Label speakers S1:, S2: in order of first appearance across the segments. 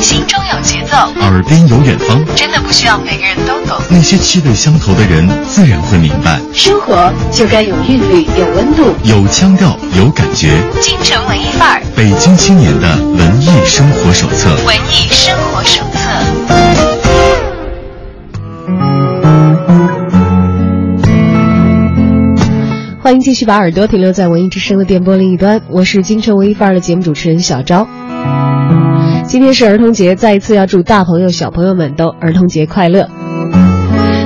S1: 心中有节奏，
S2: 耳边有远方，
S1: 真的不需要每个人都懂。
S2: 那些气味相投的人，自然会明白。
S1: 生活就该有韵律，有温度，
S2: 有腔调，有感觉。
S1: 京城文艺范儿，
S2: 北京青年的文艺生活手册。
S1: 文艺生活手册。
S3: 欢迎继续把耳朵停留在文艺之声的电波另一端，我是京城文艺范儿的节目主持人小昭。今天是儿童节，再一次要祝大朋友小朋友们都儿童节快乐。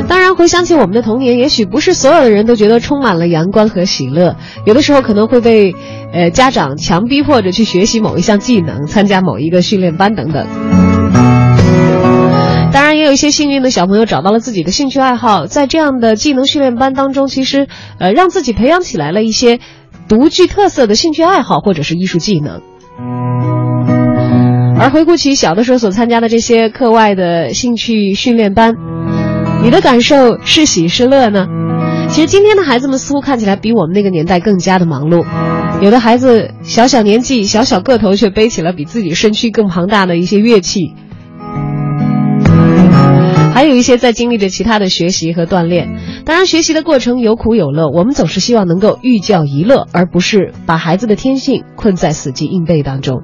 S3: 当然，回想起我们的童年，也许不是所有的人都觉得充满了阳光和喜乐，有的时候可能会被呃家长强逼迫着去学习某一项技能，参加某一个训练班等等。当然，也有一些幸运的小朋友找到了自己的兴趣爱好，在这样的技能训练班当中，其实呃让自己培养起来了一些独具特色的兴趣爱好或者是艺术技能。而回顾起小的时候所参加的这些课外的兴趣训练班，你的感受是喜是乐呢？其实今天的孩子们似乎看起来比我们那个年代更加的忙碌，有的孩子小小年纪、小小个头却背起了比自己身躯更庞大的一些乐器，还有一些在经历着其他的学习和锻炼。当然，学习的过程有苦有乐，我们总是希望能够寓教于乐，而不是把孩子的天性困在死记硬背当中。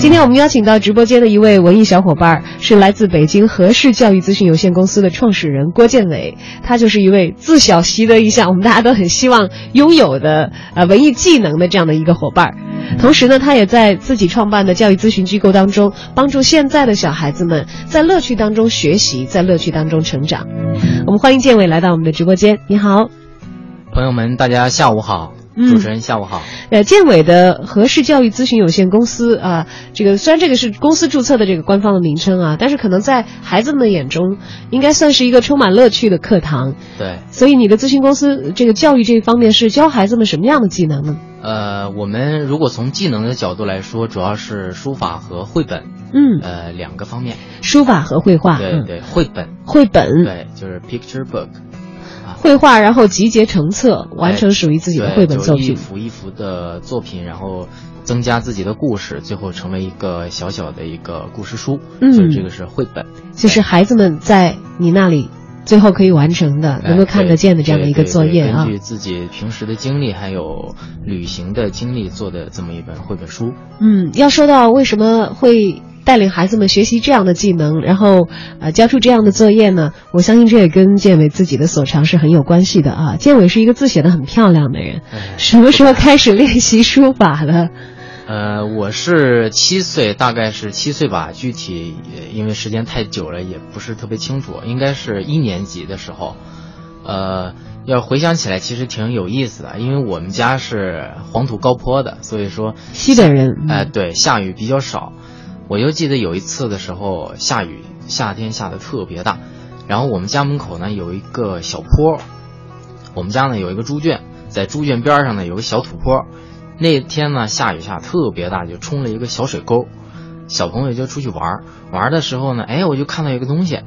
S3: 今天我们邀请到直播间的一位文艺小伙伴，是来自北京和氏教育咨询有限公司的创始人郭建伟。他就是一位自小习得一项我们大家都很希望拥有的呃文艺技能的这样的一个伙伴。同时呢，他也在自己创办的教育咨询机构当中，帮助现在的小孩子们在乐趣当中学习，在乐趣当中成长。我们欢迎建伟来到我们的直播间。你好，
S4: 朋友们，大家下午好。主持人下午好。
S3: 呃，建伟的和氏教育咨询有限公司啊，这个虽然这个是公司注册的这个官方的名称啊，但是可能在孩子们眼中，应该算是一个充满乐趣的课堂。
S4: 对。
S3: 所以你的咨询公司这个教育这一方面是教孩子们什么样的技能呢？
S4: 呃，我们如果从技能的角度来说，主要是书法和绘本。
S3: 嗯。
S4: 呃，两个方面。
S3: 书法和绘画。
S4: 对对，绘本。
S3: 绘本。
S4: 对，就是 picture book。
S3: 绘画，然后集结成册，完成属于自己的绘本作品。
S4: 一幅一幅的作品，然后增加自己的故事，最后成为一个小小的一个故事书。
S3: 嗯，
S4: 所以这个是绘本，
S3: 就是孩子们在你那里最后可以完成的，能够看得见的这样的一个作业
S4: 啊。根据自己平时的经历还有旅行的经历做的这么一本绘本书。
S3: 嗯，要说到为什么会。带领孩子们学习这样的技能，然后呃交出这样的作业呢？我相信这也跟建伟自己的所长是很有关系的啊。建伟是一个字写的很漂亮的人，什么时候开始练习书法的？
S4: 呃，我是七岁，大概是七岁吧，具体因为时间太久了，也不是特别清楚，应该是一年级的时候。呃，要回想起来，其实挺有意思的，因为我们家是黄土高坡的，所以说
S3: 西北人，
S4: 哎，对，下雨比较少。我就记得有一次的时候下雨，夏天下的特别大，然后我们家门口呢有一个小坡，我们家呢有一个猪圈，在猪圈边上呢有个小土坡，那天呢下雨下特别大，就冲了一个小水沟，小朋友就出去玩，玩的时候呢，哎，我就看到一个东西，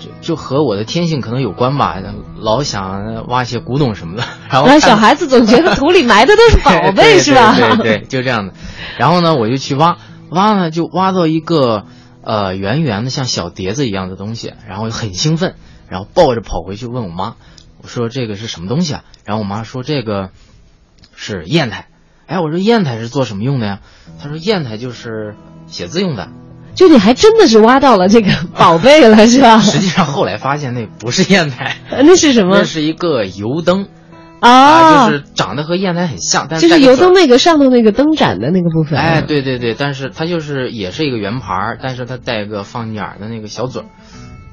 S4: 就就和我的天性可能有关吧，老想挖一些古董什么的，然后
S3: 小孩子总觉得土里埋的都是宝贝，是吧？
S4: 对对，就这样的，然后呢，我就去挖。挖呢，就挖到一个，呃，圆圆的像小碟子一样的东西，然后很兴奋，然后抱着跑回去问我妈，我说这个是什么东西啊？然后我妈说这个是砚台。哎，我说砚台是做什么用的呀？他说砚台就是写字用的。
S3: 就你还真的是挖到了这个 宝贝了，是吧？
S4: 实际上后来发现那不是砚台，
S3: 那是什么？
S4: 那是一个油灯。
S3: 啊，
S4: 就是长得和砚台很像，但
S3: 是就是油灯那个上头那个灯盏的那个部分。
S4: 哎，对对对，但是它就是也是一个圆盘，但是它带个放眼的那个小嘴儿。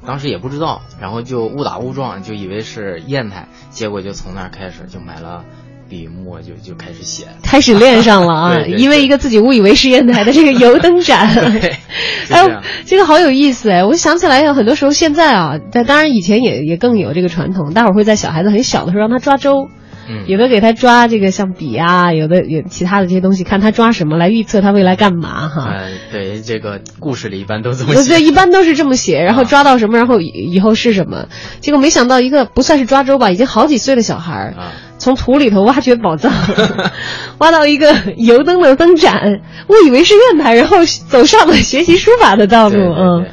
S4: 当时也不知道，然后就误打误撞，就以为是砚台，结果就从那儿开始就买了笔墨，就就开始写，
S3: 开始练上了啊！因为一个自己误以为是砚台的这个油灯盏，
S4: 哎，
S3: 这个好有意思哎！我想起来有很多时候现在啊，但当然以前也也更有这个传统，大伙儿会在小孩子很小的时候让他抓周。
S4: 嗯
S3: 有的给他抓这个像笔啊，有的有其他的这些东西，看他抓什么来预测他未来干嘛哈。
S4: 呃，对，这个故事里一般都这么
S3: 对，
S4: 写。
S3: 一般都是这么写，然后
S4: 啊
S3: 抓到什么，然后以以后是什么。结果没想到一个不算是抓周吧，已经好几岁的小孩儿，
S4: 啊，
S3: 从土里头挖掘宝藏，挖到一个油灯的灯盏，误以为是砚台，然后走上了学习书法的道路。嗯，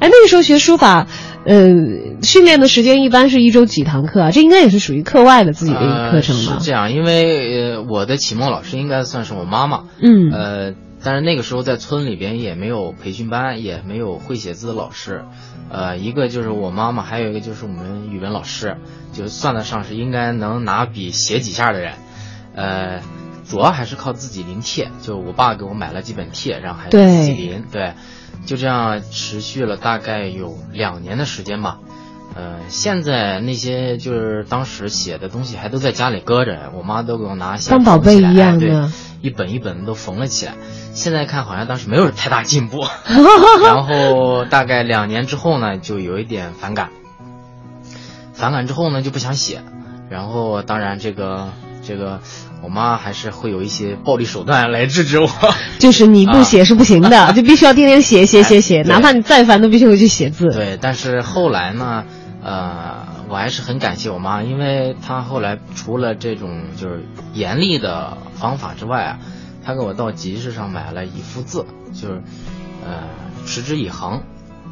S3: 哎，那个时候学书法，呃，训练的时间一般是一周几堂课啊？这应该也是属于课外的自己的一个课程吧？
S4: 呃是这样，因为呃，我的启蒙老师应该算是我妈妈。
S3: 嗯
S4: 呃，但是那个时候在村里边也没有培训班，也没有会写字的老师。呃，一个就是我妈妈，还有一个就是我们语文老师，就算得上是应该能拿笔写几下的人。呃，主要还是靠自己临帖，就我爸给我买了几本帖，然后还
S3: 对
S4: 自己临，对，就这样持续了大概有两年的时间吧。呃，现在那些就是当时写的东西还都在家里搁着，我妈都给我拿下来
S3: 当宝贝一样
S4: 哎对
S3: 的
S4: 一本一本都缝了起来。现在看好像当时没有太大进步，然后大概两年之后呢，就有一点反感，反感之后呢就不想写，然后当然这个这个我妈还是会有一些暴力手段来制止我。
S3: 就是你不写是不行的，就必须要天天写写写写，哪怕你再烦都必须回去写字。
S4: 对，但是后来呢，呃，我还是很感谢我妈，因为她后来除了这种就是严厉的方法之外啊，她给我到集市上买了一幅字，就是呃持之以恒。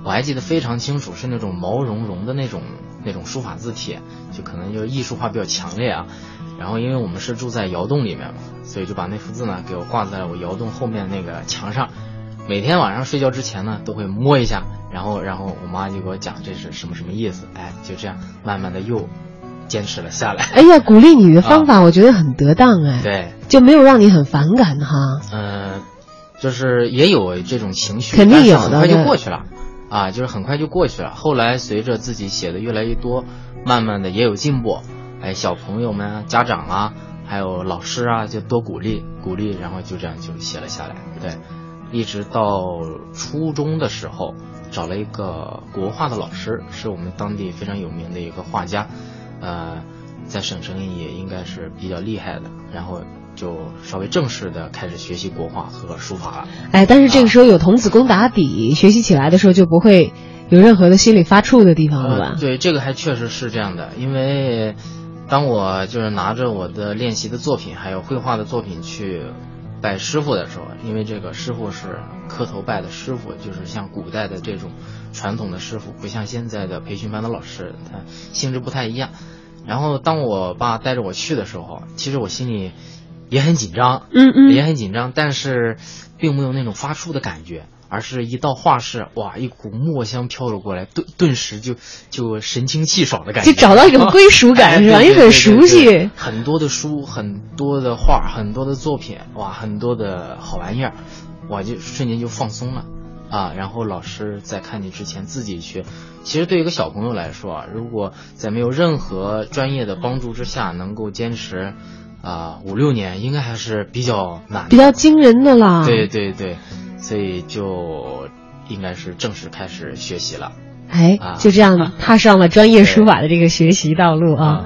S4: 我还记得非常清楚，是那种毛茸茸的那种那种书法字帖，就可能就是艺术化比较强烈啊。然后因为我们是住在窑洞里面嘛，所以就把那幅字呢给我挂在我窑洞后面那个墙上。每天晚上睡觉之前呢，都会摸一下，然后然后我妈就给我讲这是什么什么意思，哎，就这样慢慢的又坚持了下来。
S3: 哎呀，鼓励你的方法我觉得很得当哎，
S4: 对，
S3: 就没有让你很反感哈。
S4: 嗯、就是也有这种情绪，
S3: 肯定有的
S4: 很快就过去了，啊，就是很快就过去了。后来随着自己写的越来越多，慢慢的也有进步，哎，小朋友们啊、家长啊，还有老师啊，就多鼓励鼓励，然后就这样就写了下来。对，一直到初中的时候，找了一个国画的老师，是我们当地非常有名的一个画家，呃，在省城也应该是比较厉害的，然后就稍微正式的开始学习国画和书法了。
S3: 哎，但是这个时候有童子功打底，学习起来的时候就不会有任何的心理发怵的地方了吧
S4: 呃？对，这个还确实是这样的，因为当我就是拿着我的练习的作品，还有绘画的作品去拜师傅的时候，因为这个师傅是磕头拜的师傅，就是像古代的这种传统的师傅，不像现在的培训班的老师，他性质不太一样。然后当我爸带着我去的时候，其实我心里也很紧张，
S3: 嗯嗯
S4: 也很紧张，但是并没有那种发怵的感觉，而是一到画室，哇，一股墨香飘了过来，顿顿时就就神清气爽的感觉，
S3: 就找到一种归属感
S4: 哎
S3: 是吧？
S4: 对对对
S3: 也很熟悉。
S4: 很多的书，很多的画，很多的作品，哇，很多的好玩意儿，哇就瞬间就放松了。啊，然后老师在看你之前自己去，其实对一个小朋友来说啊，如果在没有任何专业的帮助之下，能够坚持啊五六年，应该还是比较难，
S3: 比较惊人的啦。
S4: 对对对，所以就应该是正式开始学习了。
S3: 哎
S4: 啊，
S3: 就这样踏上了专业书法的这个学习道路啊。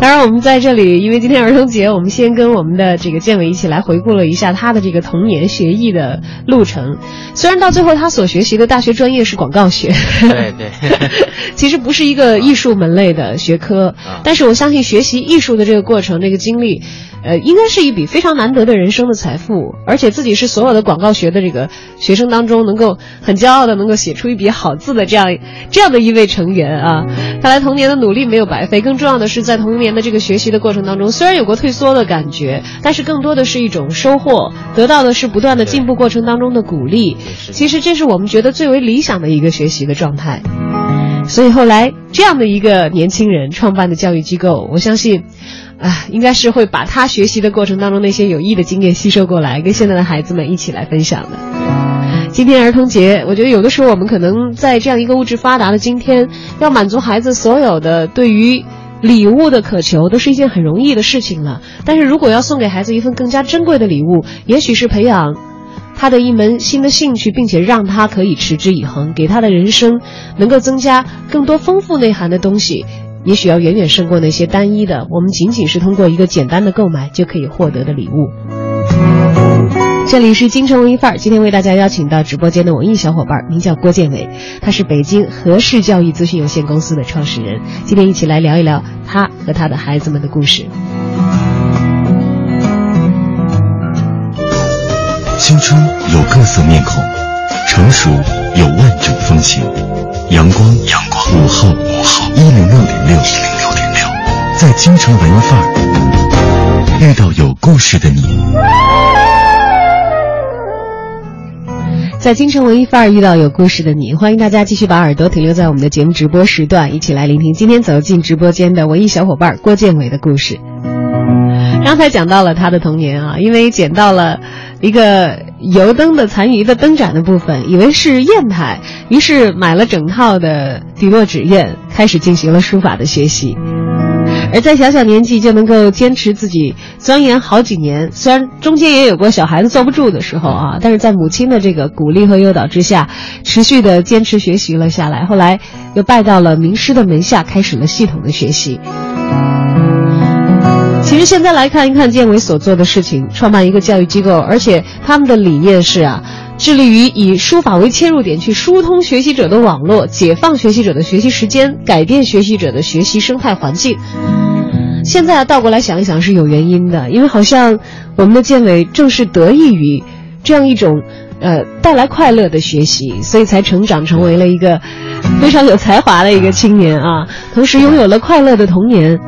S3: 当然，我们在这里，因为今天儿童节，我们先跟我们的这个建伟一起来回顾了一下他的这个童年学艺的路程。虽然到最后他所学习的大学专业是广告学，
S4: 对 对，
S3: 其实不是一个艺术门类的学科，
S4: 啊
S3: 但是我相信学习艺术的这个过程、这个经历，呃，应该是一笔非常难得的人生的财富，而且自己是所有的广告学的这个学生当中能够很骄傲的能够写出一笔好字的这样这样的一位成员啊！看来童年的努力没有白费，更重要的是在童年的这个学习的过程当中，虽然有过退缩的感觉，但是更多的是一种收获，得到的是不断的进步过程当中的鼓励。其实这是我们觉得最为理想的一个学习的状态。所以后来这样的一个年轻人创办的教育机构，我相信，啊，应该是会把他学习的过程当中那些有益的经验吸收过来，跟现在的孩子们一起来分享的。今天儿童节，我觉得有的时候我们可能在这样一个物质发达的今天，要满足孩子所有的对于礼物的渴求，都是一件很容易的事情了。但是如果要送给孩子一份更加珍贵的礼物，也许是培养他的一门新的兴趣，并且让他可以持之以恒，给他的人生能够增加更多丰富内涵的东西。也许要远远胜过那些单一的，我们仅仅是通过一个简单的购买就可以获得的礼物。这里是京城文艺范儿，今天为大家邀请到直播间的文艺小伙伴，名叫郭建伟，他是北京和氏教育咨询有限公司的创始人。今天一起来聊一聊他和他的孩子们的故事。
S2: 青春有各色面孔，成熟有万种风情。阳光，阳光，午后，午后，一零六点六，一零六点六，在京城文艺范儿遇到有故事的你。
S3: 在京城文艺范儿遇到有故事的你，欢迎大家继续把耳朵停留在我们的节目直播时段，一起来聆听今天走进直播间的文艺小伙伴郭建伟的故事。刚才讲到了他的童年啊，因为捡到了一个油灯的残余的灯盏的部分，以为是砚台，于是买了整套的底落纸砚，开始进行了书法的学习。而在小小年纪就能够坚持自己钻研好几年，虽然中间也有过小孩子坐不住的时候啊，但是在母亲的这个鼓励和诱导之下，持续的坚持学习了下来。后来又拜到了名师的门下，开始了系统的学习。其实现在来看一看建伟所做的事情，创办一个教育机构，而且他们的理念是啊，致力于以书法为切入点去疏通学习者的网络，解放学习者的学习时间，改变学习者的学习生态环境。现在倒过来想一想是有原因的，因为好像我们的建伟正是得益于这样一种呃带来快乐的学习，所以才成长成为了一个非常有才华的一个青年啊，同时拥有了快乐的童年。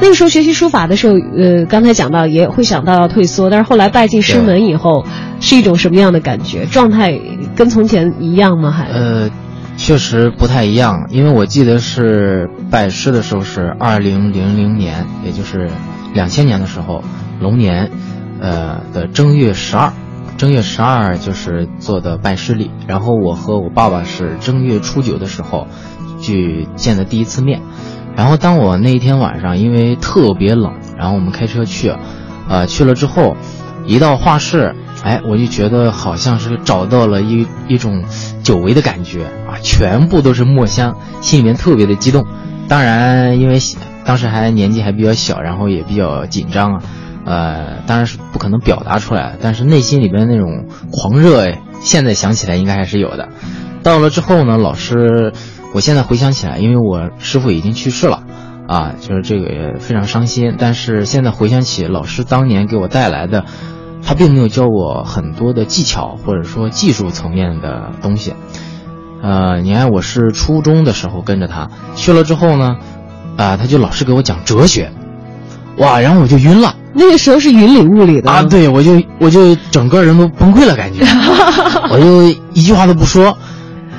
S3: 那个时候学习书法的时候，呃，刚才讲到也会想到要退缩，但是后来拜进师门以后，是一种什么样的感觉？状态跟从前一样吗？还
S4: 呃，确实不太一样，因为我记得是拜师的时候是二零零零年，也就是两千年的时候，龙年，呃的正月十二，正月十二就是做的拜师礼，然后我和我爸爸是正月初九的时候去见的第一次面。然后当我那一天晚上，因为特别冷，然后我们开车去，呃，去了之后，一到画室，哎，我就觉得好像是找到了一一种久违的感觉啊，全部都是墨香，心里面特别的激动。当然，因为当时还年纪还比较小，然后也比较紧张啊，呃，当然是不可能表达出来，但是内心里边那种狂热，哎，现在想起来应该还是有的。到了之后呢，老师。我现在回想起来，因为我师傅已经去世了，啊，就是这个也非常伤心。但是现在回想起老师当年给我带来的，他并没有教我很多的技巧或者说技术层面的东西。呃，你看我是初中的时候跟着他去了之后呢，啊，他就老是给我讲哲学，哇，然后我就晕了。
S3: 那个时候是云里雾里的
S4: 啊，对我就我就整个人都崩溃了，感觉，我就一句话都不说。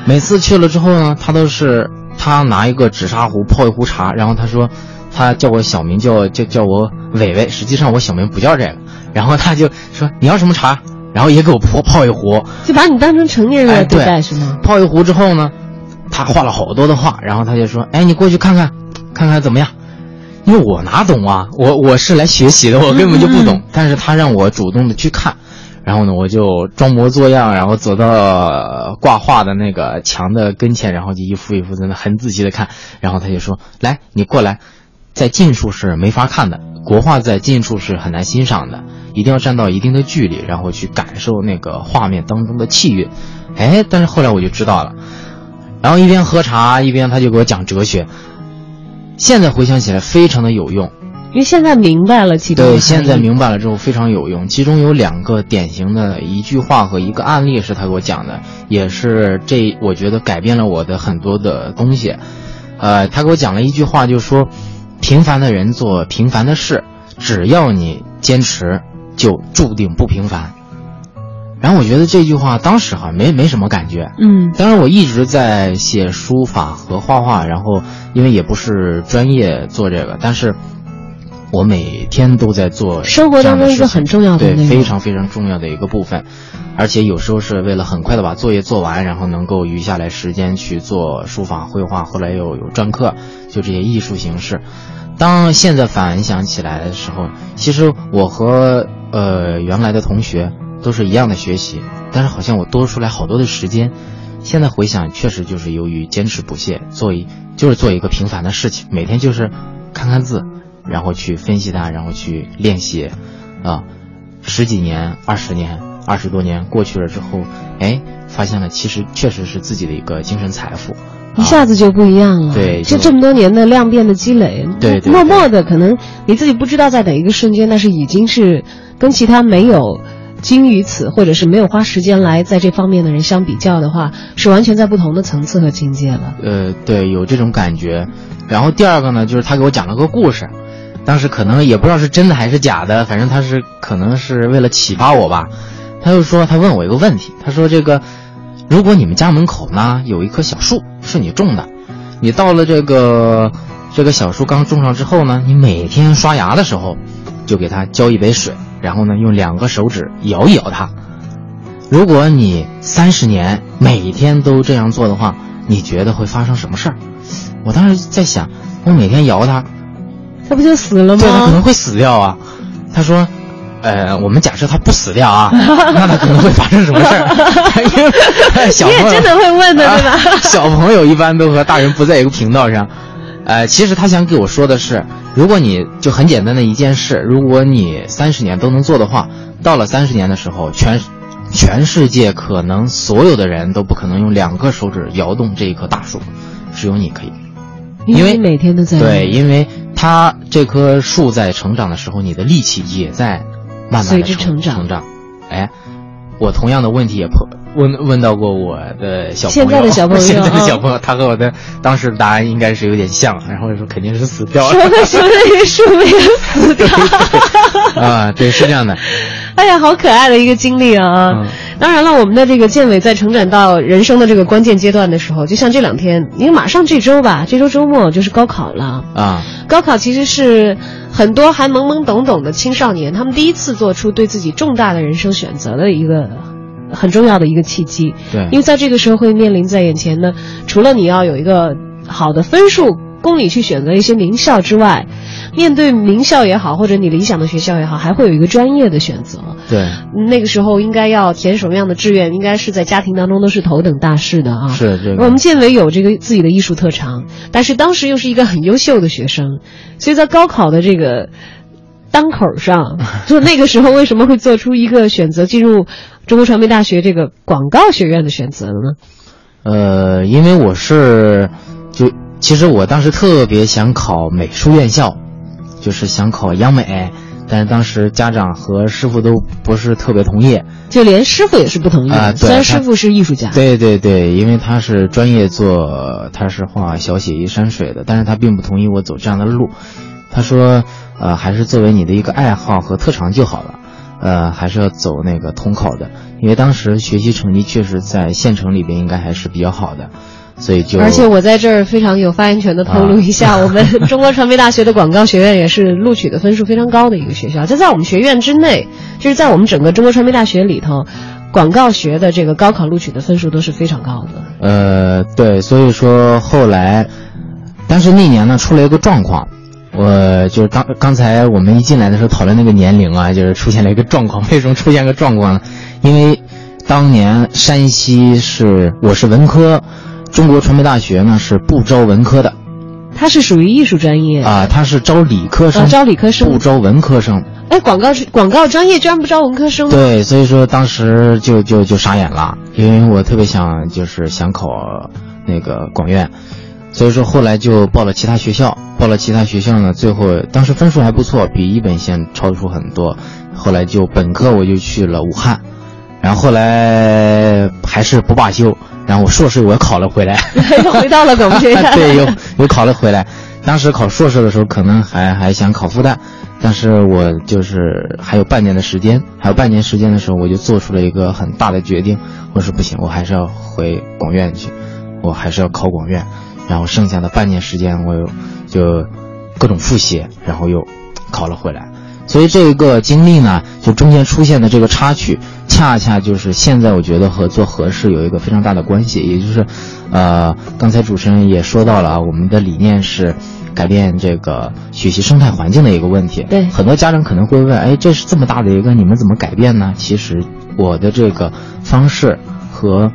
S4: 每次去了之后呢，他都是他拿一个紫砂壶泡一壶茶，然后他说，他叫我小名叫叫叫我伟伟，实际上我小名不叫这个，然后他就说你要什么茶，然后也给我泡泡一壶，
S3: 就把你当成成年人来对待是吗？
S4: 泡一壶之后呢，他画了好多的画，然后他就说，哎，你过去看看，看看怎么样？因为我哪懂啊，我我是来学习的，我根本就不懂，但是他让我主动的去看。然后呢，我就装模作样，然后走到挂画的那个墙的跟前，然后就一幅一幅在那很仔细的看。然后他就说：“来，你过来，在近处是没法看的，国画在近处是很难欣赏的，一定要站到一定的距离，然后去感受那个画面当中的气韵。”哎，但是后来我就知道了。然后一边喝茶，一边他就给我讲哲学。现在回想起来，非常的有用。
S3: 因为现在明白了，其中
S4: 对现在明白了之后非常有用。其中有两个典型的一句话和一个案例是他给我讲的，也是这我觉得改变了我的很多的东西。呃，他给我讲了一句话，就是说，平凡的人做平凡的事，只要你坚持，就注定不平凡。然后我觉得这句话当时哈没没什么感觉，
S3: 嗯，
S4: 当然我一直在写书法和画画，然后因为也不是专业做这个，但是。我每天都在做
S3: 生活当中一个很重要
S4: 的对非常非常重要的一个部分，而且有时候是为了很快的把作业做完，然后能够余下来时间去做书法绘画，后来又有篆刻，就这些艺术形式。当现在反想起来的时候，其实我和呃原来的同学都是一样的学习，但是好像我多出来好多的时间。现在回想，确实就是由于坚持不懈，做一就是做一个平凡的事情，每天就是看看字，然后去分析它，然后去练习，啊，十几年、二十年、二十多年过去了之后，哎，发现了其实确实是自己的一个精神财富。
S3: 一下子就不一样了，
S4: 对，
S3: 就这么多年的量变的积累，
S4: 对，
S3: 默默的可能你自己不知道在哪一个瞬间，但是已经是跟其他没有精于此或者是没有花时间来在这方面的人相比较的话，是完全在不同的层次和境界了。
S4: 呃，对，有这种感觉。然后第二个呢，就是他给我讲了个故事，当时可能也不知道是真的还是假的，反正他是可能是为了启发我吧。他就说，他问我一个问题，他说这个。如果你们家门口呢有一棵小树是你种的，你到了这个这个小树刚种上之后呢，你每天刷牙的时候，就给它浇一杯水，然后呢用两个手指摇一摇它。如果你三十年每天都这样做的话，你觉得会发生什么事儿？我当时在想，我每天摇它，
S3: 它不就死了吗？
S4: 对，他可能会死掉啊。他说。呃，我们假设他不死掉啊，那他可能会发生什么事儿？
S3: 你也真的会问的对吧？
S4: 小朋友一般都和大人不在一个频道上。呃，其实他想给我说的是，如果你就很简单的一件事，如果你三十年都能做的话，到了三十年的时候，全全世界可能所有的人都不可能用两个手指摇动这一棵大树，只有你可以，
S3: 因为每天都在。
S4: 对，因为它这棵树在成长的时候，你的力气也在。慢慢的成
S3: 长，
S4: 成长，哎，我同样的问题也碰问问到过我的小朋友，
S3: 现在的小朋友，
S4: 现在的小朋友，他和我的当时的答案应该是有点像，然后说肯定是死掉了，
S3: 说的说的树没有死掉，
S4: 啊，对，是这样的。
S3: 哎呀，好可爱的一个经历啊！当然了，我们的这个建伟在成长到人生的这个关键阶段的时候，就像这两天，因为马上这周吧，这周周末就是高考了
S4: 啊。
S3: 高考其实是很多还懵懵懂懂的青少年，他们第一次做出对自己重大的人生选择的一个很重要的一个契机。
S4: 对，
S3: 因为在这个时候会面临在眼前呢，除了你要有一个好的分数。供你去选择一些名校之外，面对名校也好，或者你理想的学校也好，还会有一个专业的选择。
S4: 对，
S3: 那个时候应该要填什么样的志愿，应该是在家庭当中都是头等大事的啊。
S4: 是这个。
S3: 我们建伟有这个自己的艺术特长，但是当时又是一个很优秀的学生，所以在高考的这个当口上，就那个时候为什么会做出一个选择，进入中国传媒大学这个广告学院的选择呢？
S4: 呃，因为我是就。其实我当时特别想考美术院校，就是想考央美，但是当时家长和师傅都不是特别同意，
S3: 就连师傅也是不同意
S4: 啊。
S3: 虽然师傅是艺术家，
S4: 对对对，因为他是专业做，他是画小写意山水的，但是他并不同意我走这样的路。他说，呃，还是作为你的一个爱好和特长就好了，呃，还是要走那个统考的，因为当时学习成绩确实在县城里边应该还是比较好的。所以就，
S3: 而且我在这儿非常有发言权的透露一下，我们 中国传媒大学的广告学院也是录取的分数非常高的一个学校。就在我们学院之内，就是在我们整个中国传媒大学里头，广告学的这个高考录取的分数都是非常高的。
S4: 呃，对，所以说后来，但是那年呢出了一个状况，我就是刚刚才我们一进来的时候讨论那个年龄啊，就是出现了一个状况。为什么出现个状况呢？因为当年山西是我是文科。中国传媒大学呢是不招文科的，
S3: 它是属于艺术专业
S4: 啊，它是招理科生，
S3: 招理科生
S4: 不招文科生。
S3: 哎，广告广告专业居然不招文科生？
S4: 对，所以说当时就就就傻眼了，因为我特别想就是想考那个广院，所以说后来就报了其他学校，报了其他学校呢，最后当时分数还不错，比一本线超出很多，后来就本科我就去了武汉，然后后来还是不罢休。然后我硕士我又考了回来，
S3: 又回到了广播学院。
S4: 对，又又考了回来。当时考硕士的时候，可能还还想考复旦，但是我就是还有半年的时间，还有半年时间的时候，我就做出了一个很大的决定，我说不行，我还是要回广院去，我还是要考广院。然后剩下的半年时间，我又就各种复习，然后又考了回来。所以这个经历呢，就中间出现的这个插曲。恰恰就是现在，我觉得和做合适有一个非常大的关系，也就是，呃，刚才主持人也说到了啊，我们的理念是改变这个学习生态环境的一个问题。
S3: 对，
S4: 很多家长可能会问，哎，这是这么大的一个，你们怎么改变呢？其实我的这个方式和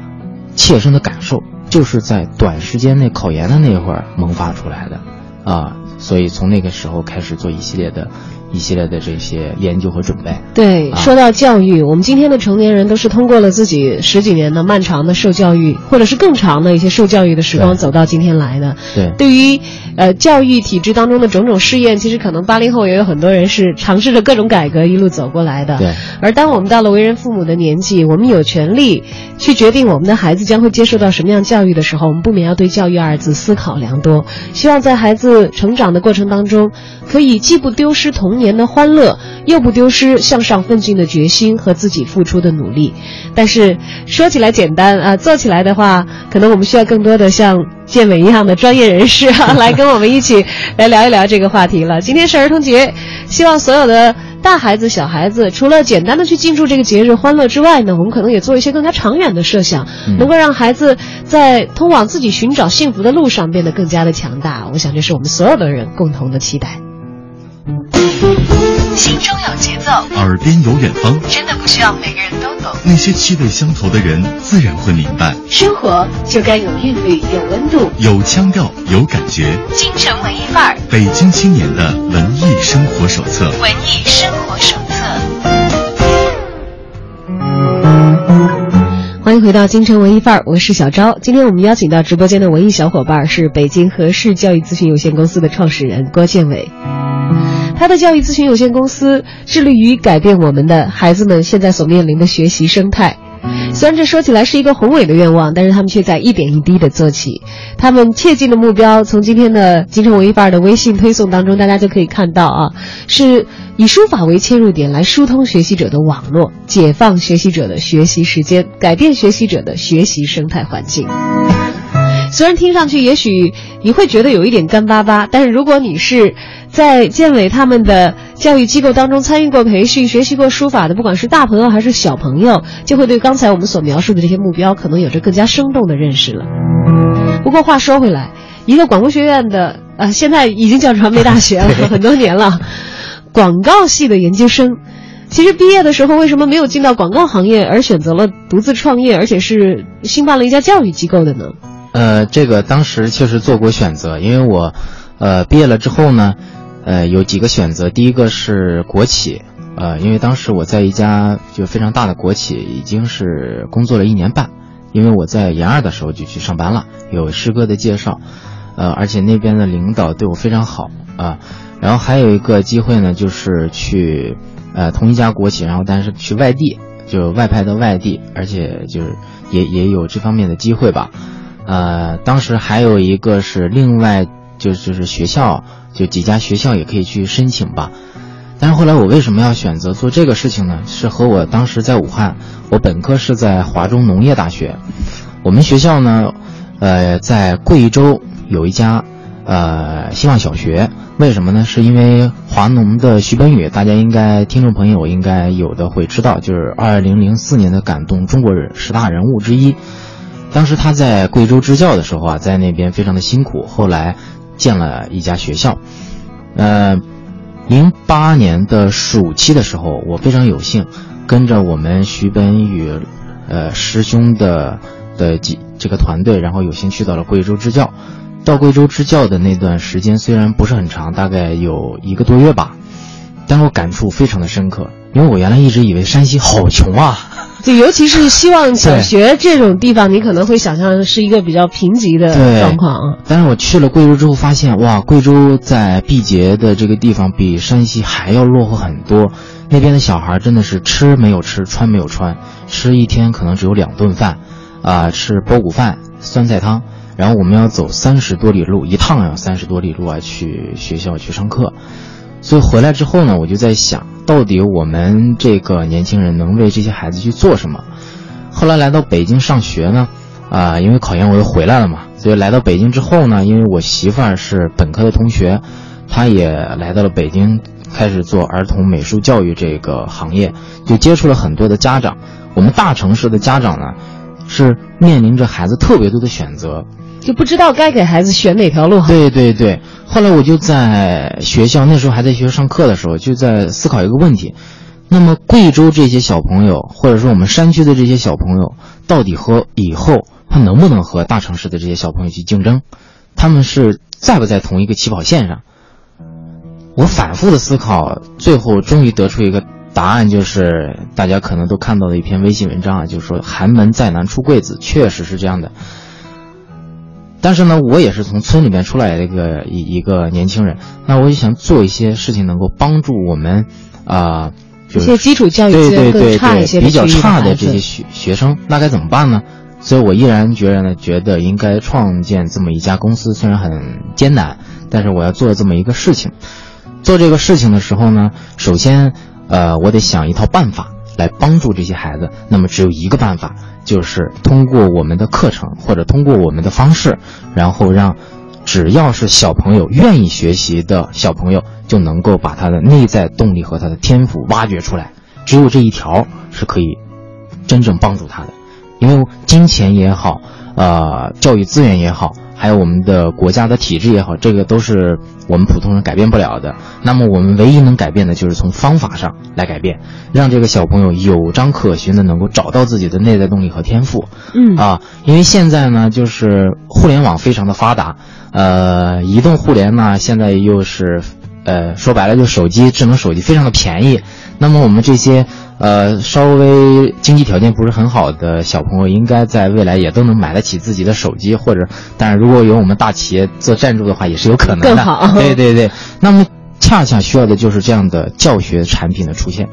S4: 切身的感受，就是在短时间内考研的那会儿萌发出来的，啊，所以从那个时候开始做一系列的。一系列的这些研究和准备。
S3: 对，
S4: 啊
S3: 说到教育，我们今天的成年人都是通过了自己十几年的漫长的受教育，或者是更长的一些受教育的时光，走到今天来的。
S4: 对
S3: 对于呃教育体制当中的种种试验，其实可能八零后也有很多人是尝试着各种改革一路走过来的。
S4: 对。
S3: 而当我们到了为人父母的年纪，我们有权利去决定我们的孩子将会接受到什么样教育的时候，我们不免要对“教育”二字思考良多。希望在孩子成长的过程当中，可以既不丢失童年的欢乐，又不丢失向上奋进的决心和自己付出的努力。但是说起来简单啊，做起来的话，可能我们需要更多的像建伟一样的专业人士啊，来跟我们一起来聊一聊这个话题了。今天是儿童节，希望所有的。大孩子、小孩子，除了简单的去庆祝这个节日欢乐之外呢，我们可能也做一些更加长远的设想，
S4: 嗯
S3: 能够让孩子在通往自己寻找幸福的路上变得更加的强大。我想这是我们所有的人共同的期待。
S1: 心中有节奏，
S2: 耳边有远方，
S1: 真的不需要每个人都懂。
S2: 那些气味相投的人自然会明白。
S1: 生活就该有韵律，有温度。
S2: 有腔调，有感觉。
S1: 京城文艺范儿，
S2: 北京青年的文艺生活手册。
S1: 文艺生活手册。
S3: 欢迎回到京城文艺范儿，我是小昭。今天我们邀请到直播间的文艺小伙伴是北京和氏教育咨询有限公司的创始人郭建伟。他的教育咨询有限公司致力于改变我们的孩子们现在所面临的学习生态。虽然这说起来是一个宏伟的愿望，但是他们却在一点一滴的做起。他们切近的目标，从今天的京城文艺范儿的微信推送当中，大家就可以看到啊，是以书法为切入点来疏通学习者的网络，解放学习者的学习时间，改变学习者的学习生态环境。虽然听上去也许你会觉得有一点干巴巴，但是如果你是在建伟他们的教育机构当中参与过培训、学习过书法的，不管是大朋友还是小朋友，就会对刚才我们所描述的这些目标可能有着更加生动的认识了。不过话说回来，一个广播学院的呃，现在已经叫传媒大学了很多年了，广告系的研究生。其实毕业的时候，为什么没有进到广告行业，而选择了独自创业，而且是兴办了一家教育机构的呢？
S4: 呃，这个当时确实做过选择，因为我，呃，毕业了之后呢，呃，有几个选择。第一个是国企，呃，因为当时我在一家就非常大的国企，已经是工作了一年半。因为我在研二的时候就去上班了，有师哥的介绍，呃，而且那边的领导对我非常好啊。然后还有一个机会呢，就是去，呃，同一家国企，然后但是去外地，就外派到外地，而且就是也也有这方面的机会吧。呃，当时还有一个是另外就就是学校，就几家学校也可以去申请吧。但是后来我为什么要选择做这个事情呢？是和我当时在武汉，我本科是在华中农业大学，我们学校呢，呃，在贵州有一家呃希望小学。为什么呢？是因为华农的徐本宇，大家应该听众朋友应该有的会知道，就是二零零四年的感动中国人十大人物之一。当时他在贵州支教的时候啊，在那边非常的辛苦，后来建了一家学校。呃，零八年的暑期的时候，我非常有幸跟着我们徐本宇，呃师兄的的几这个团队，然后有幸去到了贵州支教。到贵州支教的那段时间虽然不是很长，大概有一个多月吧，但我感触非常的深刻，因为我原来一直以为山西好穷啊。
S3: 就尤其是希望小学这种地方，你可能会想象是一个比较贫瘠的状况啊。
S4: 但是我去了贵州之后，发现哇，贵州在毕节的这个地方比山西还要落后很多。那边的小孩真的是吃没有吃，穿没有穿，吃一天可能只有两顿饭，啊、吃包谷饭、酸菜汤。然后我们要走三十多里路，一趟要三十多里路啊，去学校去上课。所以回来之后呢，我就在想，到底我们这个年轻人能为这些孩子去做什么？后来来到北京上学呢，啊、因为考研我又回来了嘛，所以来到北京之后呢，因为我媳妇儿是本科的同学，她也来到了北京，开始做儿童美术教育这个行业，就接触了很多的家长。我们大城市的家长呢，是面临着孩子特别多的选择，
S3: 就不知道该给孩子选哪条路好。
S4: 对对对，后来我就在学校，那时候还在学校上课的时候，就在思考一个问题：那么贵州这些小朋友，或者说我们山区的这些小朋友，到底和以后他能不能和大城市的这些小朋友去竞争？他们是在不在同一个起跑线上？我反复的思考，最后终于得出一个答案，就是大家可能都看到的一篇微信文章啊，就是说寒门再难出贵子，确实是这样的。但是呢，我也是从村里面出来的一个一一个年轻人，那我就想做一些事情，能够帮助我们，啊、就
S3: 一些基础教育
S4: 对对对对
S3: 差一些
S4: 比较差的这些学学生，那该怎么办呢？所以我毅然决然的觉得应该创建这么一家公司，虽然很艰难，但是我要做这么一个事情。做这个事情的时候呢，首先，呃，我得想一套办法来帮助这些孩子。那么只有一个办法，就是通过我们的课程或者通过我们的方式，然后让只要是小朋友愿意学习的小朋友，就能够把他的内在动力和他的天赋挖掘出来。只有这一条是可以真正帮助他的，因为金钱也好，呃，教育资源也好，还有我们的国家的体制也好，这个都是我们普通人改变不了的。那么我们唯一能改变的就是从方法上来改变，让这个小朋友有章可循的能够找到自己的内在动力和天赋。
S3: 嗯
S4: 啊，因为现在呢，就是互联网非常的发达，呃，移动互联呢，现在又是，呃，说白了就手机，智能手机非常的便宜。那么我们这些呃稍微经济条件不是很好的小朋友，应该在未来也都能买得起自己的手机，或者，当然如果有我们大企业做赞助的话，也是有可能的。
S3: 更好
S4: 对对对，那么恰恰需要的就是这样的教学产品的出现，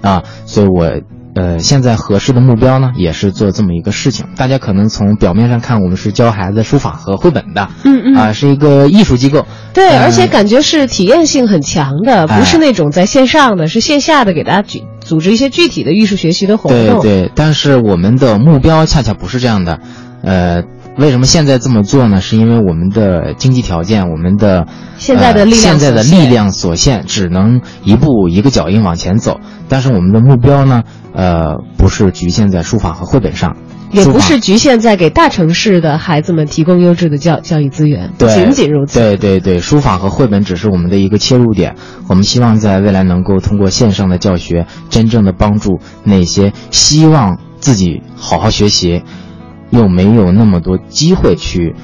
S4: 啊，所以我。呃，现在合适的目标呢，也是做这么一个事情。大家可能从表面上看，我们是教孩子书法和绘本的，
S3: 嗯嗯
S4: 啊、是一个艺术机构。
S3: 对，
S4: 呃
S3: 而且感觉是体验性很强的，不是那种在线上的，是线下的，给大家举组织一些具体的艺术学习的活动。
S4: 对对，但是我们的目标恰恰不是这样的。呃，为什么现在这么做呢？是因为我们的经济条件，我们的
S3: 现在的力量
S4: 呃、现在的
S3: 所限
S4: 力量所限，只能一步一个脚印往前走。但是我们的目标呢，呃，不是局限在书法和绘本上，
S3: 也不是局限在给大城市的孩子们提供优质的教教育资源，仅仅如此。
S4: 对对对，书法和绘本只是我们的一个切入点。我们希望在未来能够通过线上的教学，真正的帮助那些希望自己好好学习，又没有那么多机会去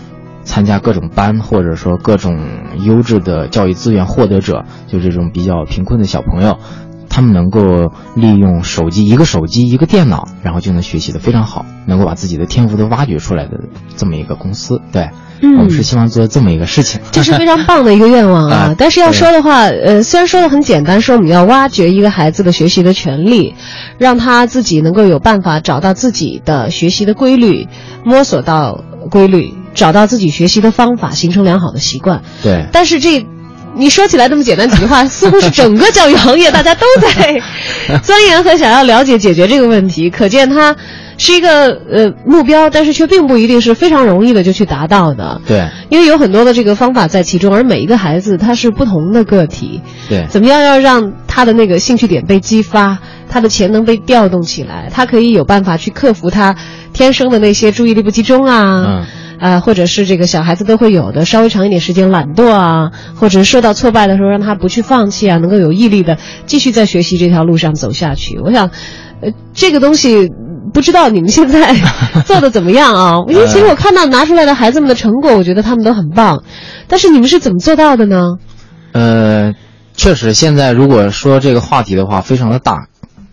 S4: 参加各种班，或者说各种优质的教育资源获得者，就这种比较贫困的小朋友。他们能够利用手机，一个手机，一个电脑，然后就能学习的非常好，能够把自己的天赋都挖掘出来的这么一个公司。对，
S3: 嗯
S4: 我们是希望做这么一个事情。
S3: 这是非常棒的一个愿望啊
S4: 啊！
S3: 但是要说的话，呃，虽然说的很简单，说我们要挖掘一个孩子的学习的权利，让他自己能够有办法找到自己的学习的规律，摸索到规律，找到自己学习的方法，形成良好的习惯。
S4: 对，
S3: 但是这。你说起来这么简单几句话，似乎是整个教育行业大家都在 钻研和想要了解解决这个问题，可见它是一个呃目标，但是却并不一定是非常容易的就去达到的。
S4: 对，
S3: 因为有很多的这个方法在其中，而每一个孩子他是不同的个体，
S4: 对，
S3: 怎么样要让他的那个兴趣点被激发，他的潜能被调动起来，他可以有办法去克服他天生的那些注意力不集中啊。
S4: 嗯
S3: 啊，或者是这个小孩子都会有的，稍微长一点时间懒惰啊，或者受到挫败的时候让他不去放弃啊，能够有毅力的继续在学习这条路上走下去。我想，呃，这个东西不知道你们现在 做的怎么样啊？因为其实我看到拿出来的孩子们的成果，我觉得他们都很棒，但是你们是怎么做到的呢？
S4: 呃，确实，现在如果说这个话题的话，非常的大，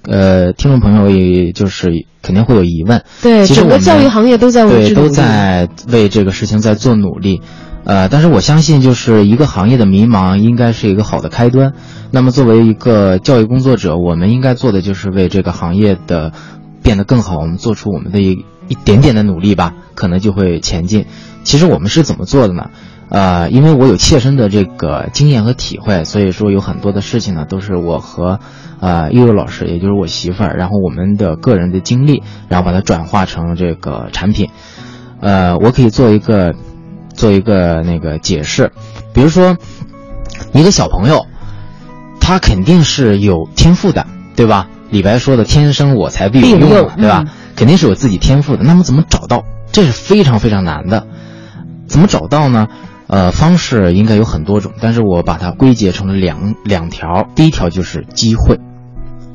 S4: 呃，听众朋友也就是肯定会有疑问。
S3: 对，整个
S4: 其实我们
S3: 教育行业都在为
S4: 对都在为这个事情在做努力，呃，但是我相信，就是一个行业的迷茫应该是一个好的开端。那么，作为一个教育工作者，我们应该做的就是为这个行业的变得更好，我们做出我们的一一点点的努力吧，可能就会前进。其实我们是怎么做的呢？呃，因为我有切身的这个经验和体会，所以说有很多的事情呢，都是我和呃悠悠老师，也就是我媳妇儿，然后我们的个人的经历，然后把它转化成这个产品。呃，我可以做一个做一个那个解释，比如说一个小朋友，他肯定是有天赋的，对吧？李白说的“天生我材必有用”
S3: 用，
S4: 对吧？
S3: 嗯
S4: 肯定是有自己天赋的。那么怎么找到？这是非常非常难的。怎么找到呢？呃，方式应该有很多种，但是我把它归结成了两两条。第一条就是机会，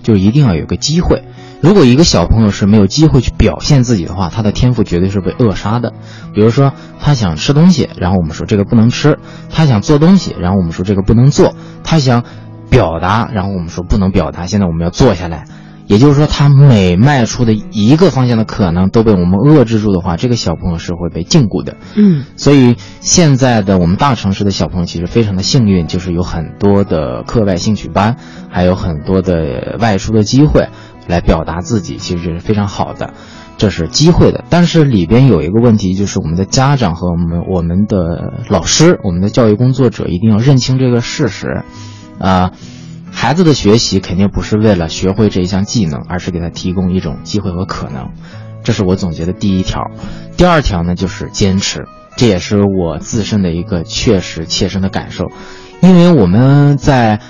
S4: 就一定要有个机会。如果一个小朋友是没有机会去表现自己的话，他的天赋绝对是被扼杀的。比如说，他想吃东西，然后我们说这个不能吃；他想做东西，然后我们说这个不能做；他想表达，然后我们说不能表达。现在我们要坐下来。也就是说，他每迈出的一个方向的可能都被我们遏制住的话，这个小朋友是会被禁锢的。
S3: 嗯，
S4: 所以现在的我们大城市的小朋友其实非常的幸运，就是有很多的课外兴趣班，还有很多的外出的机会来表达自己，其实是非常好的，这是机会的。但是里边有一个问题，就是我们的家长和我们我们的老师、我们的教育工作者一定要认清这个事实，啊。孩子的学习肯定不是为了学会这一项技能，而是给他提供一种机会和可能，这是我总结的第一条。第二条呢，就是坚持，这也是我自身的一个确实切身的感受。因为我们在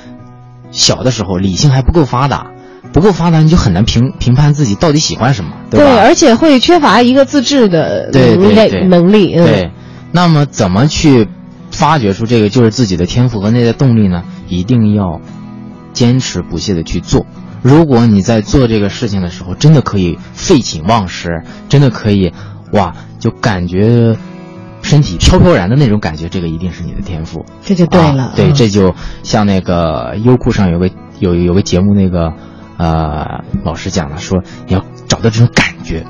S4: 小的时候理性还不够发达，不够发达你就很难评评判自己到底喜欢什么，对吧？
S3: 对，而且会缺乏一个自制的
S4: 对
S3: 能力
S4: 对对
S3: 能力。嗯
S4: 对，那么怎么去发掘出这个就是自己的天赋和内在动力呢？一定要坚持不懈的去做。如果你在做这个事情的时候，真的可以废寝忘食，真的可以，哇，就感觉身体飘飘然的那种感觉，这个一定是你的天赋。
S3: 这就对了。
S4: 啊对，
S3: 嗯
S4: 这就像那个优酷上有个有有个节目，那个呃老师讲了，说你要找到这种感觉，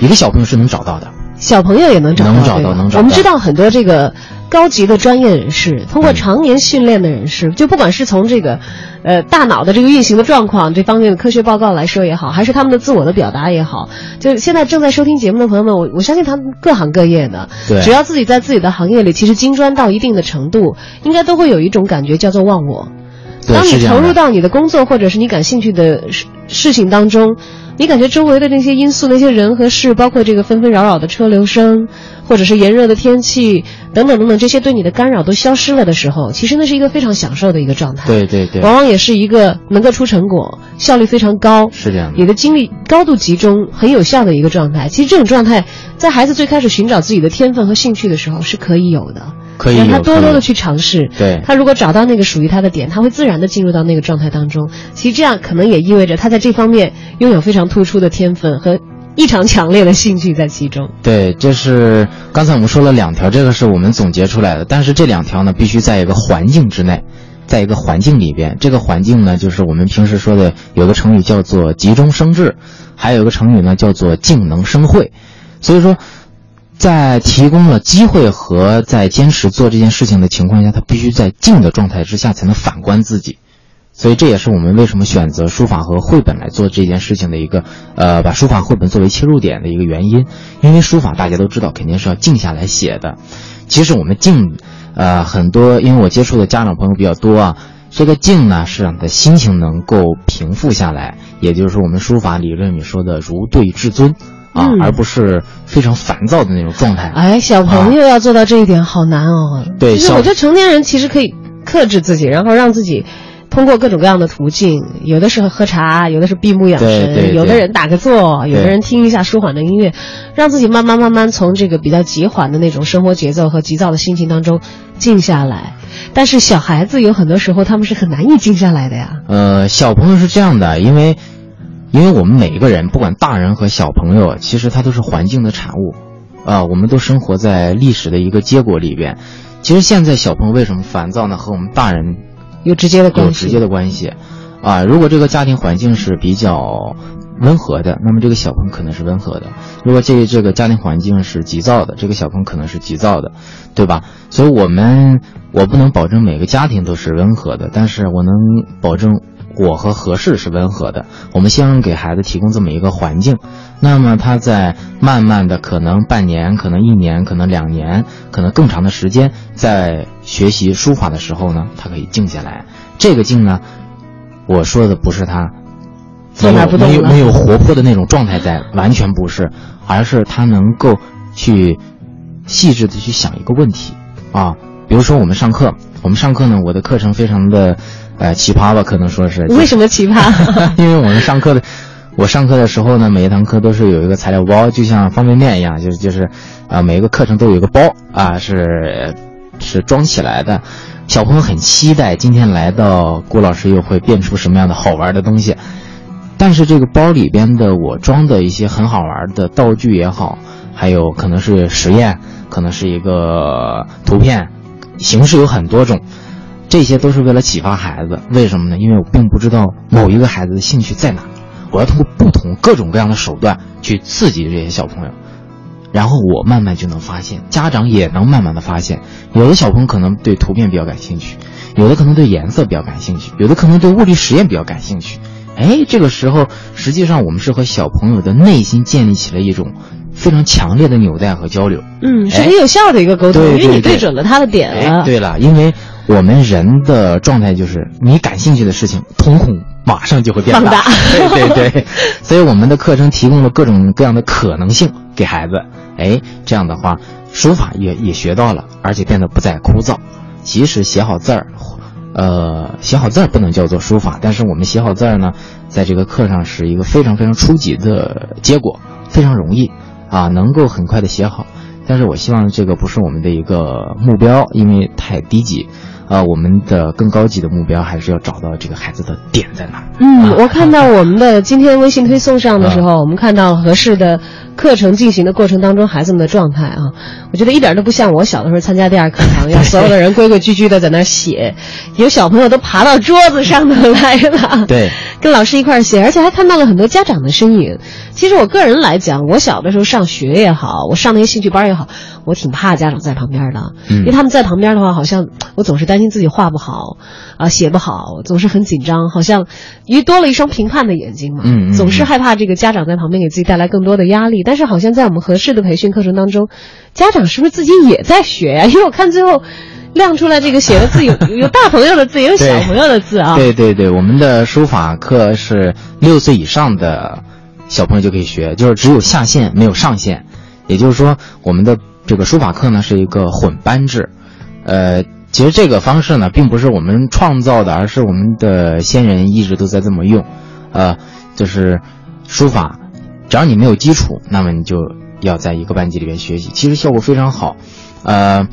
S4: 一个小朋友是能找到的。
S3: 小朋友也能找到，
S4: 能找到能找到
S3: 我们知道很多这个高级的专业人士，通过
S4: 嗯
S3: 常年训练的人士，就不管是从这个，呃，大脑的这个运行的状况这方面的科学报告来说也好，还是他们的自我的表达也好，就现在正在收听节目的朋友们，我我相信他们各行各业的，
S4: 对
S3: 只要自己在自己的行业里其实精专到一定的程度，应该都会有一种感觉叫做忘我。
S4: 对，
S3: 当你投入。到你的工作或者是你感兴趣的事事情当中，你感觉周围的那些因素、那些人和事，包括这个纷纷扰扰的车流声，或者是炎热的天气等等等等，这些对你的干扰都消失了的时候，其实那是一个非常享受的一个状态。
S4: 对对对，
S3: 往往也是一个能够出成果、效率非常高、
S4: 是这样的。
S3: 你的精力高度集中、很有效的一个状态。其实这种状态，在孩子最开始寻找自己的天分和兴趣的时候是可以有的，
S4: 可以
S3: 让他多多的去尝试。
S4: 对
S3: 他如果找到那个属于他的点，他会自然的进入到那个状态当中。其实这样可能也意味着他在这方面拥有非常突出的天分和异常强烈的兴趣在其中。
S4: 对，这是刚才我们说了两条，这个是我们总结出来的。但是这两条呢，必须在一个环境之内，在一个环境里边。这个环境呢，就是我们平时说的有个成语叫做急中生智，还有一个成语呢叫做静能生慧。所以说，在提供了机会和在坚持做这件事情的情况下，他必须在静的状态之下才能反观自己。所以这也是我们为什么选择书法和绘本来做这件事情的一个，呃，把书法绘本作为切入点的一个原因。因为书法大家都知道，肯定是要静下来写的。其实我们静，呃，很多因为我接触的家长朋友比较多啊，这个静呢是让你的心情能够平复下来，也就是说我们书法理论里说的如对至尊啊，
S3: 嗯
S4: 而不是非常烦躁的那种状态。
S3: 哎，小朋友要做到这一点好难哦。
S4: 对小
S3: 其实我觉得成年人其实可以克制自己，然后让自己。通过各种各样的途径，有的是喝茶，有的是闭目养神，有的人打个坐，有的人听一下舒缓的音乐，让自己慢慢慢慢从这个比较急缓的那种生活节奏和急躁的心情当中静下来。但是小孩子有很多时候他们是很难以静下来的呀。
S4: 呃，小朋友是这样的，因为，因为我们每一个人，不管大人和小朋友，其实他都是环境的产物，啊、我们都生活在历史的一个结果里边。其实现在小朋友为什么烦躁呢？和我们大人
S3: 有直接的关系，
S4: 有直接的关系，啊，如果这个家庭环境是比较温和的，那么这个小朋友可能是温和的；如果这这个家庭环境是急躁的，这个小朋友可能是急躁的，对吧？所以我们我不能保证每个家庭都是温和的，但是我能保证我和合适是温和的。我们希望给孩子提供这么一个环境，那么他在慢慢的可能半年、可能一年、可能两年、可能更长的时间，在学习书法的时候呢，他可以静下来。这个静呢，我说的不是他
S3: 坐那儿不动了
S4: 没有没有活泼的那种状态在，完全不是，而是他能够去细致的去想一个问题啊。比如说我们上课，我们上课呢，我的课程非常的呃奇葩吧，可能说是。
S3: 为什么奇葩？
S4: 因为我们上课的，我上课的时候呢，每一堂课都是有一个材料包，就像方便面一样，就是就是，啊、每一个课程都有一个包啊，是是装起来的。小朋友很期待今天来到郭老师又会变出什么样的好玩的东西。但是这个包里边的我装的一些很好玩的道具也好，还有可能是实验，可能是一个图片，形式有很多种，这些都是为了启发孩子。为什么呢？因为我并不知道某一个孩子的兴趣在哪，我要通过不同各种各样的手段去刺激这些小朋友。然后我慢慢就能发现，家长也能慢慢的发现，有的小朋友可能对图片比较感兴趣，有的可能对颜色比较感兴趣，有的可能对物理实验比较感兴趣。哎，这个时候实际上我们是和小朋友的内心建立起了一种非常强烈的纽带和交流。
S3: 嗯，是很有效的一个沟通，因为你
S4: 对
S3: 对准了他的点了。
S4: 哎，对了，因为我们人的状态就是，你感兴趣的事情，瞳孔马上就会变
S3: 放大
S4: 对对对，所以我们的课程提供了各种各样的可能性给孩子。哎，这样的话，书法也也学到了，而且变得不再枯燥。即使写好字儿，呃，写好字儿不能叫做书法，但是我们写好字儿呢，在这个课上是一个非常非常初级的结果，非常容易啊，能够很快的写好。但是我希望这个不是我们的一个目标，因为太低级。啊，我们的更高级的目标还是要找到这个孩子的点在哪儿。
S3: 嗯，
S4: 啊
S3: 我看到我们的今天微信推送上的时候，我们看到合适的课程进行的过程当中，孩子们的状态啊，我觉得一点都不像我小的时候参加第二课堂，要所有的人规规矩矩的在那写，有小朋友都爬到桌子上的 来了，
S4: 对，
S3: 跟老师一块儿写，而且还看到了很多家长的身影。其实我个人来讲，我小的时候上学也好，我上那些兴趣班也好，我挺怕家长在旁边的，
S4: 嗯
S3: 因为他们在旁边的话，好像我总是担心自己画不好，啊、写不好，总是很紧张，好像因为多了一双评判的眼睛嘛，
S4: 嗯嗯
S3: 总是害怕这个家长在旁边给自己带来更多的压力。但是好像在我们合适的培训课程当中，家长是不是自己也在学呀、因为我看最后亮出来这个写的字有有大朋友的字，也有小朋友的字啊。
S4: 对对对，我们的书法课是六岁以上的小朋友就可以学，就是只有下限没有上限。也就是说，我们的这个书法课呢是一个混班制，呃，其实这个方式呢并不是我们创造的，而是我们的先人一直都在这么用，呃，就是书法，只要你没有基础，那么你就要在一个班级里边学习，其实效果非常好，呃。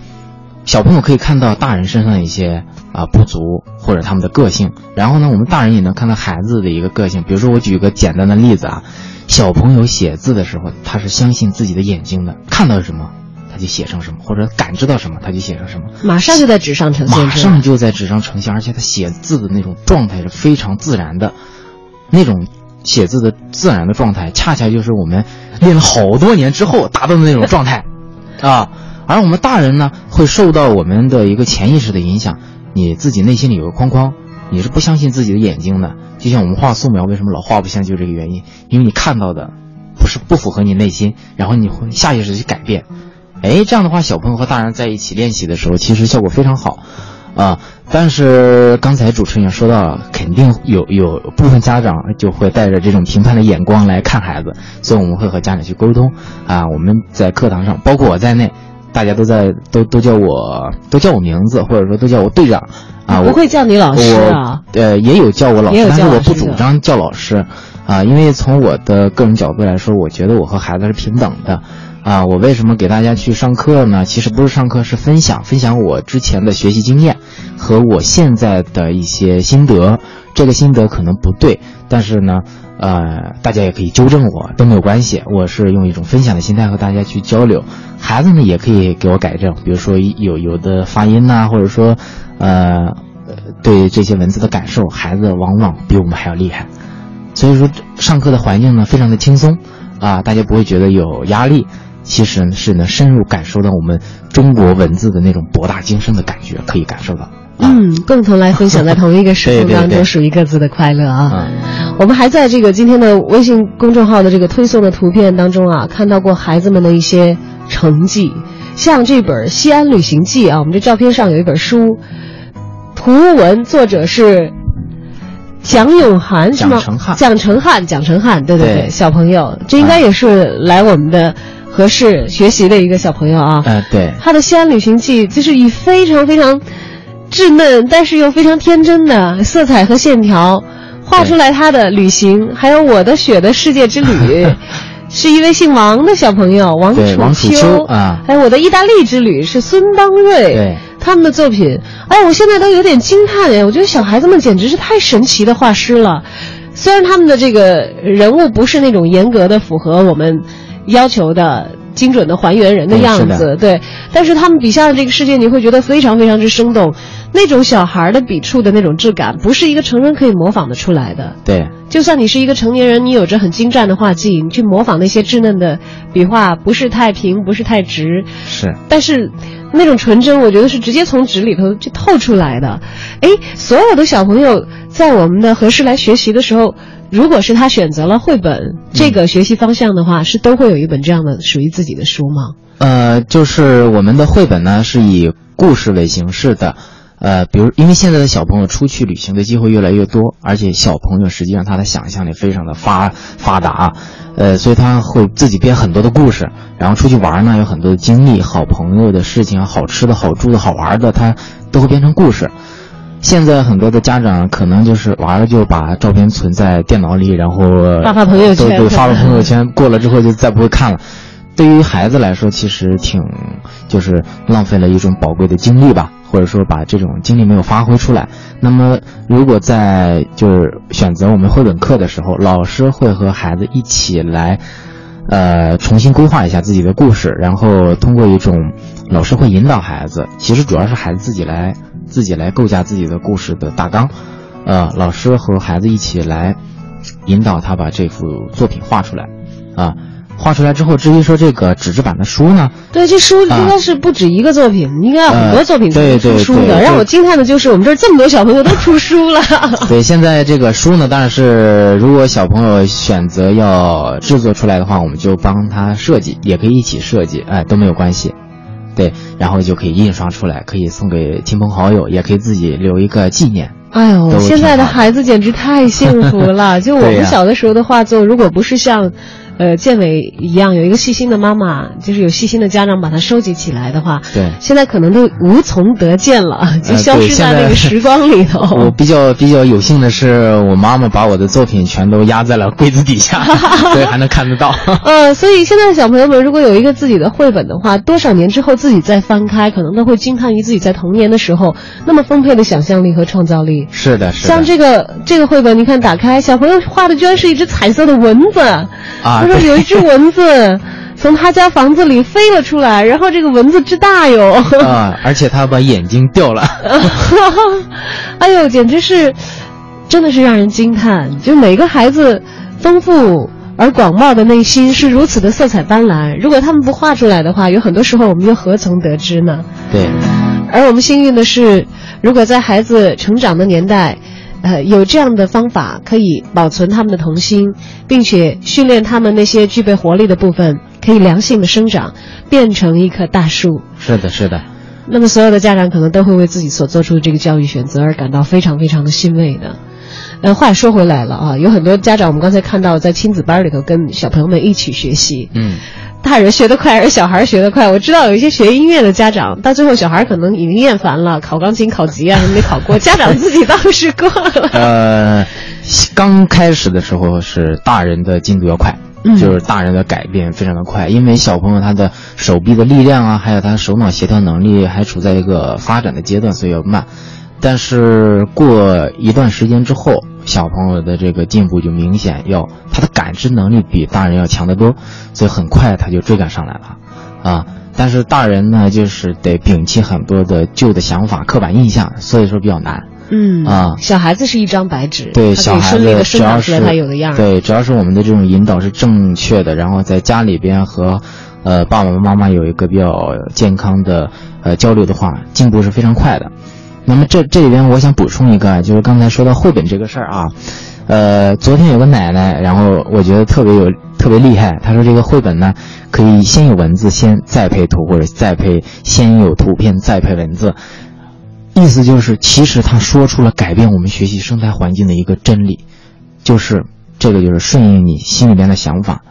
S4: 小朋友可以看到大人身上的一些啊、不足或者他们的个性，然后呢，我们大人也能看到孩子的一个个性。比如说，我举个简单的例子啊，小朋友写字的时候，他是相信自己的眼睛的，看到什么他就写成什么，或者感知到什么他就写成什么，
S3: 马上就在纸上呈现，
S4: 马上就在纸上呈现，而且他写字的那种状态是非常自然的，那种写字的自然的状态，恰恰就是我们练了好多年之后达到的那种状态，啊。而我们大人呢，会受到我们的一个潜意识的影响，你自己内心里有个框框，你是不相信自己的眼睛的。就像我们画素描，为什么老画不像，就是这个原因，因为你看到的不是不符合你内心，然后你会下意识去改变。哎，这样的话，小朋友和大人在一起练习的时候，其实效果非常好，啊。但是刚才主持人也说到了，肯定有有部分家长就会带着这种评判的眼光来看孩子，所以我们会和家长去沟通啊。我们在课堂上，包括我在内。大家都在都都叫我都叫我名字，或者说都叫我队长，啊，
S3: 不会叫你老师啊？
S4: 我呃也有叫我老师，但是我不主张叫老师，啊，因为从我的个人角度来说，我觉得我和孩子是平等的，啊，我为什么给大家去上课呢？其实不是上课，是分享，分享我之前的学习经验和我现在的一些心得。这个心得可能不对，但是呢，呃，大家也可以纠正我，都没有关系。我是用一种分享的心态和大家去交流，孩子呢也可以给我改正，比如说有有的发音呐、或者说，呃，呃对这些文字的感受，孩子往往比我们还要厉害。所以说，上课的环境呢非常的轻松，啊，大家不会觉得有压力，其实是能深入感受到我们中国文字的那种博大精深的感觉，可以感受到。啊、
S3: 嗯，共同来分享在同一个时空当中属于各自的快乐啊！
S4: 嗯
S3: 我们还在这个今天的微信公众号的这个推送的图片当中啊，看到过孩子们的一些成绩，像这本《西安旅行记》啊，我们这照片上有一本书，图文作者是蒋永涵是吗？
S4: 蒋成汉
S3: 蒋成汉，蒋成汉，对对对，
S4: 对
S3: 小朋友，这应该也是来我们的合适学习的一个小朋友啊。
S4: 呃，对，
S3: 他的《西安旅行记》就是以非常非常稚嫩，但是又非常天真的色彩和线条，画出来他的旅行，还有我的雪的世界之旅，是一位姓王的小朋友王楚
S4: 对王楚秋啊
S3: 还有我的意大利之旅是孙当瑞，
S4: 对，
S3: 他们的作品，哎，我现在都有点惊叹哎，我觉得小孩子们简直是太神奇的画师了。虽然他们的这个人物不是那种严格的符合我们要求的。精准的还原人的样子，对，但是他们笔下的这个世界，你会觉得非常非常之生动，那种小孩的笔触的那种质感，不是一个成人可以模仿的出来的。
S4: 对，
S3: 就算你是一个成年人，你有着很精湛的画技，你去模仿那些稚嫩的笔画，不是太平，不是太直，
S4: 是，
S3: 但是那种纯真，我觉得是直接从纸里头就透出来的。哎，所有的小朋友在我们的合适来学习的时候。如果是他选择了绘本这个学习方向的话，是都会有一本这样的属于自己的书吗？
S4: 呃，就是我们的绘本呢是以故事为形式的，呃，比如因为现在的小朋友出去旅行的机会越来越多，而且小朋友实际上他的想象力非常的发发达，呃，所以他会自己编很多的故事，然后出去玩呢有很多的经历，好朋友的事情，好吃的好住的好玩的，他都会编成故事。现在很多的家长可能就是娃儿就把照片存在电脑里，然后
S3: 发发朋友圈，
S4: 对，发了朋友圈，过了之后就再不会看了。对于孩子来说，其实挺就是浪费了一种宝贵的精力吧，或者说把这种精力没有发挥出来。那么，如果在就是选择我们绘本课的时候，老师会和孩子一起来，呃，重新规划一下自己的故事，然后通过一种老师会引导孩子，其实主要是孩子自己来。自己来构架自己的故事的大纲，呃，老师和孩子一起来引导他把这幅作品画出来，啊，画出来之后，至于说这个纸质版的书呢？
S3: 对，这书应该是不止一个作品，应该有很多作品出书的。让我惊叹的就是我们这儿这么多小朋友都出书了。
S4: 对，现在这个书呢，当然是如果小朋友选择要制作出来的话，我们就帮他设计，也可以一起设计，哎，都没有关系。对，然后就可以印刷出来，可以送给亲朋好友，也可以自己留一个纪念。
S3: 哎呦，现在的孩子简直太幸福了！就我们小的时候的画作，如果不是像。呃，建伟一样有一个细心的妈妈，就是有细心的家长把它收集起来的话，
S4: 对，
S3: 现在可能都无从得见了，就消失在那个时光里头。
S4: 我比较比较有幸的是，我妈妈把我的作品全都压在了柜子底下，所以还能看得到。
S3: 呃，所以现在的小朋友们如果有一个自己的绘本的话，多少年之后自己再翻开，可能都会惊叹于自己在童年的时候那么丰沛的想象力和创造力。
S4: 是的，是
S3: 的。像这个这个绘本，你看打开，小朋友画的居然是一只彩色的蚊子
S4: 啊。
S3: 说有一只蚊子从他家房子里飞了出来，然后这个蚊子之大哟！
S4: 啊，而且他把眼睛掉了。
S3: 哎呦，简直是，真的是让人惊叹！就每个孩子丰富而广袤的内心是如此的色彩斑斓。如果他们不画出来的话，有很多时候我们又何从得知呢？
S4: 对。
S3: 而我们幸运的是，如果在孩子成长的年代。呃，有这样的方法可以保存他们的童心，并且训练他们那些具备活力的部分，可以良性的生长，变成一棵大树。
S4: 是的，是的。
S3: 那么，所有的家长可能都会为自己所做出的这个教育选择而感到非常非常的欣慰的。呃，话说回来了啊，有很多家长，我们刚才看到在亲子班里头跟小朋友们一起学习。
S4: 嗯。
S3: 大人学得快，而小孩学得快。我知道有一些学音乐的家长，到最后小孩可能已经厌烦了，考钢琴考级啊，没考过。家长自己倒是过了。
S4: 呃，刚开始的时候是大人的进度要快，就是大人的改变非常的快，因为小朋友他的手臂的力量啊，还有他手脑协调能力还处在一个发展的阶段，所以要慢。但是过一段时间之后，小朋友的这个进步就明显，要他的感知能力比大人要强得多，所以很快他就追赶上来了，啊！但是大人呢，就是得摒弃很多的旧的想法、刻板印象，所以说比较难。
S3: 嗯
S4: 啊，
S3: 小孩子是一张白纸，
S4: 对，小孩子
S3: 只要是他有的样
S4: 对，只要是我们的这种引导是正确的，然后在家里边和，呃，爸爸妈妈有一个比较健康的呃交流的话，进步是非常快的。那么这这里边我想补充一个，就是刚才说到绘本这个事儿啊，呃，昨天有个奶奶，然后我觉得特别有特别厉害，她说这个绘本呢可以先有文字，先再配图，或者再配先有图片再配文字，意思就是其实他说出了改变我们学习生态环境的一个真理，就是这个就是顺应你心里边的想法，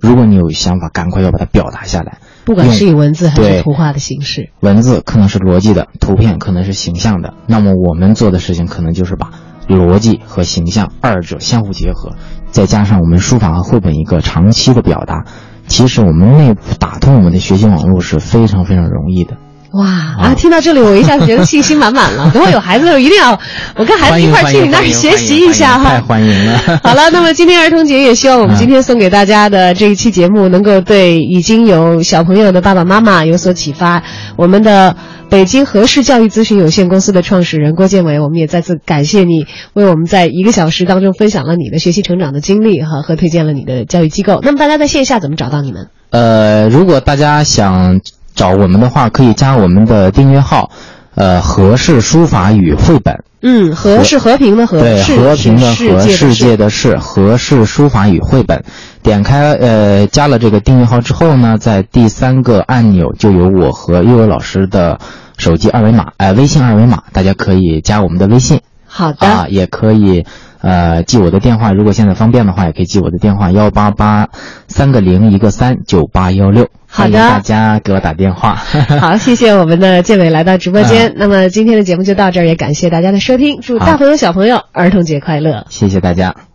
S4: 如果你有想法，赶快要把它表达下来。
S3: 不管是以文字还是图画的形式，
S4: 文字可能是逻辑的，图片可能是形象的。那么我们做的事情可能就是把逻辑和形象二者相互结合，再加上我们书法和绘本一个长期的表达，其实我们内部打通我们的学习网络是非常非常容易的。
S3: 哇啊！听到这里，我一下子觉得信心满满了。等我有孩子的时候，一定要我跟孩子一块儿去你那儿学习一下哈。
S4: 太欢迎了。
S3: 好了，那么今天儿童节也希望我们今天送给大家的这一期节目，能够对已经有小朋友的爸爸妈妈有所启发。我们的北京和氏教育咨询有限公司的创始人郭建伟，我们也再次感谢你为我们在一个小时当中分享了你的学习成长的经历哈，和推荐了你的教育机构。那么大家在线下怎么找到你们？
S4: 呃，如果大家想。找我们的话，可以加我们的订阅号，呃，和氏书法与绘本。
S3: 嗯，和是和平的和，
S4: 对，和平的和，世界
S3: 的
S4: 世，和氏书法与绘本。点开呃，加了这个订阅号之后呢，在第三个按钮就有我和悠悠老师的手机二维码，哎，微信二维码，大家可以加我们的微信。
S3: 好的。
S4: 啊，也可以。呃，记我的电话，如果现在方便的话，也可以记我的电话幺八八三个零一个三九八幺六。
S3: 好的，
S4: 大家给我打电话。
S3: 好，谢谢我们的建伟来到直播间。那么今天的节目就到这儿，也感谢大家的收听，祝大朋友小朋友儿童节快乐。
S4: 谢谢大家。